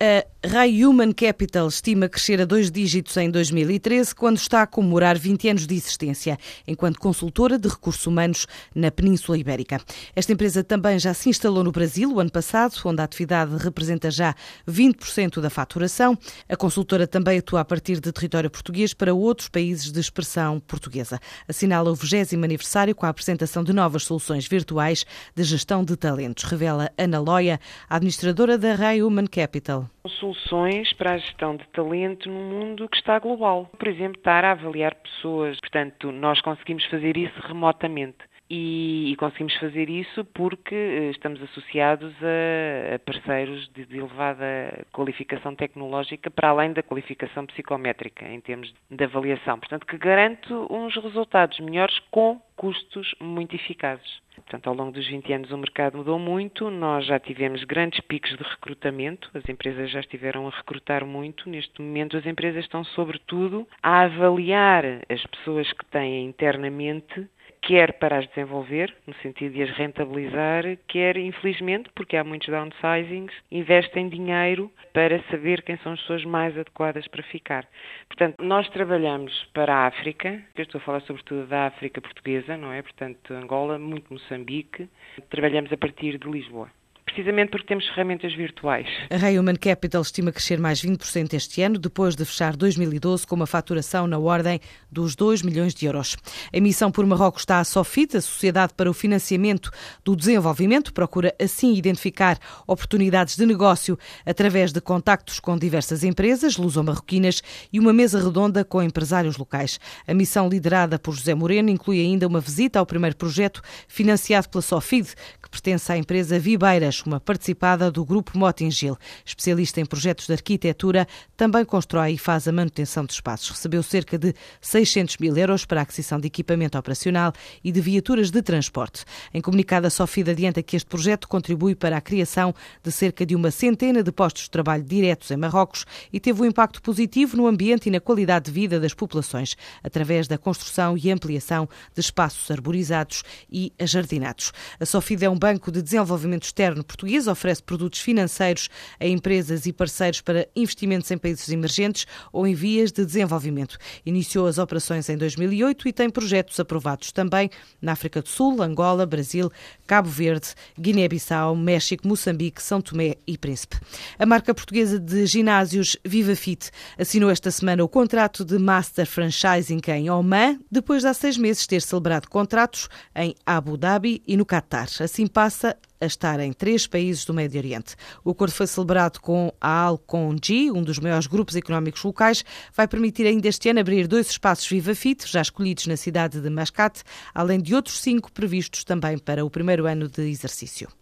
A Rai Human Capital estima crescer a dois dígitos em 2013, quando está a comemorar 20 anos de existência, enquanto consultora de recursos humanos na Península Ibérica. Esta empresa também já se instalou no Brasil o ano passado, onde a atividade representa já 20% da faturação. A consultora também atua a partir de território português para outros países de expressão portuguesa. Assinala o 20 aniversário com a apresentação de novas soluções virtuais de gestão de talentos, revela Ana Loia, administradora da Rai Human Capital soluções para a gestão de talento num mundo que está global. Por exemplo, estar a avaliar pessoas. Portanto, nós conseguimos fazer isso remotamente. E, e, conseguimos fazer isso porque eh, estamos associados a, a parceiros de, de, elevada qualificação tecnológica para além da qualificação psicométrica em termos de avaliação. Portanto, que garante uns resultados melhores com custos muito eficazes. Portanto, ao longo dos 20 anos o mercado mudou muito, nós já tivemos grandes picos de recrutamento, as empresas já estiveram a recrutar muito. Neste momento, as empresas estão, sobretudo, a avaliar as pessoas que têm internamente quer para as desenvolver, no sentido de as rentabilizar, quer, infelizmente, porque há muitos downsizings, investem dinheiro para saber quem são as pessoas mais adequadas para ficar. Portanto, nós trabalhamos para a África, eu estou a falar sobretudo da África portuguesa, não é? Portanto, Angola, muito Moçambique. Trabalhamos a partir de Lisboa precisamente porque temos ferramentas virtuais. A Ray Human Capital estima crescer mais 20% este ano, depois de fechar 2012 com uma faturação na ordem dos 2 milhões de euros. A emissão por Marrocos está a Sofit, a Sociedade para o Financiamento do Desenvolvimento, procura assim identificar oportunidades de negócio através de contactos com diversas empresas luso-marroquinas e uma mesa redonda com empresários locais. A missão liderada por José Moreno inclui ainda uma visita ao primeiro projeto financiado pela Sofid, que pertence à empresa Vibeiras, uma participada do Grupo Motingil. Especialista em projetos de arquitetura, também constrói e faz a manutenção de espaços. Recebeu cerca de 600 mil euros para a aquisição de equipamento operacional e de viaturas de transporte. Em comunicado, a Sofida adianta que este projeto contribui para a criação de cerca de uma centena de postos de trabalho diretos em Marrocos e teve um impacto positivo no ambiente e na qualidade de vida das populações, através da construção e ampliação de espaços arborizados e ajardinados. A Sofida é um banco de desenvolvimento externo português oferece produtos financeiros a empresas e parceiros para investimentos em países emergentes ou em vias de desenvolvimento. Iniciou as operações em 2008 e tem projetos aprovados também na África do Sul, Angola, Brasil, Cabo Verde, Guiné-Bissau, México, Moçambique, São Tomé e Príncipe. A marca portuguesa de ginásios Viva Fit assinou esta semana o contrato de Master Franchising em Oman, depois de há seis meses ter celebrado contratos em Abu Dhabi e no Catar. Assim passa a estar em três países do Médio Oriente. O acordo foi celebrado com a Alcongi, um dos maiores grupos económicos locais, vai permitir ainda este ano abrir dois espaços Viva Fit, já escolhidos na cidade de Mascate, além de outros cinco previstos também para o primeiro ano de exercício.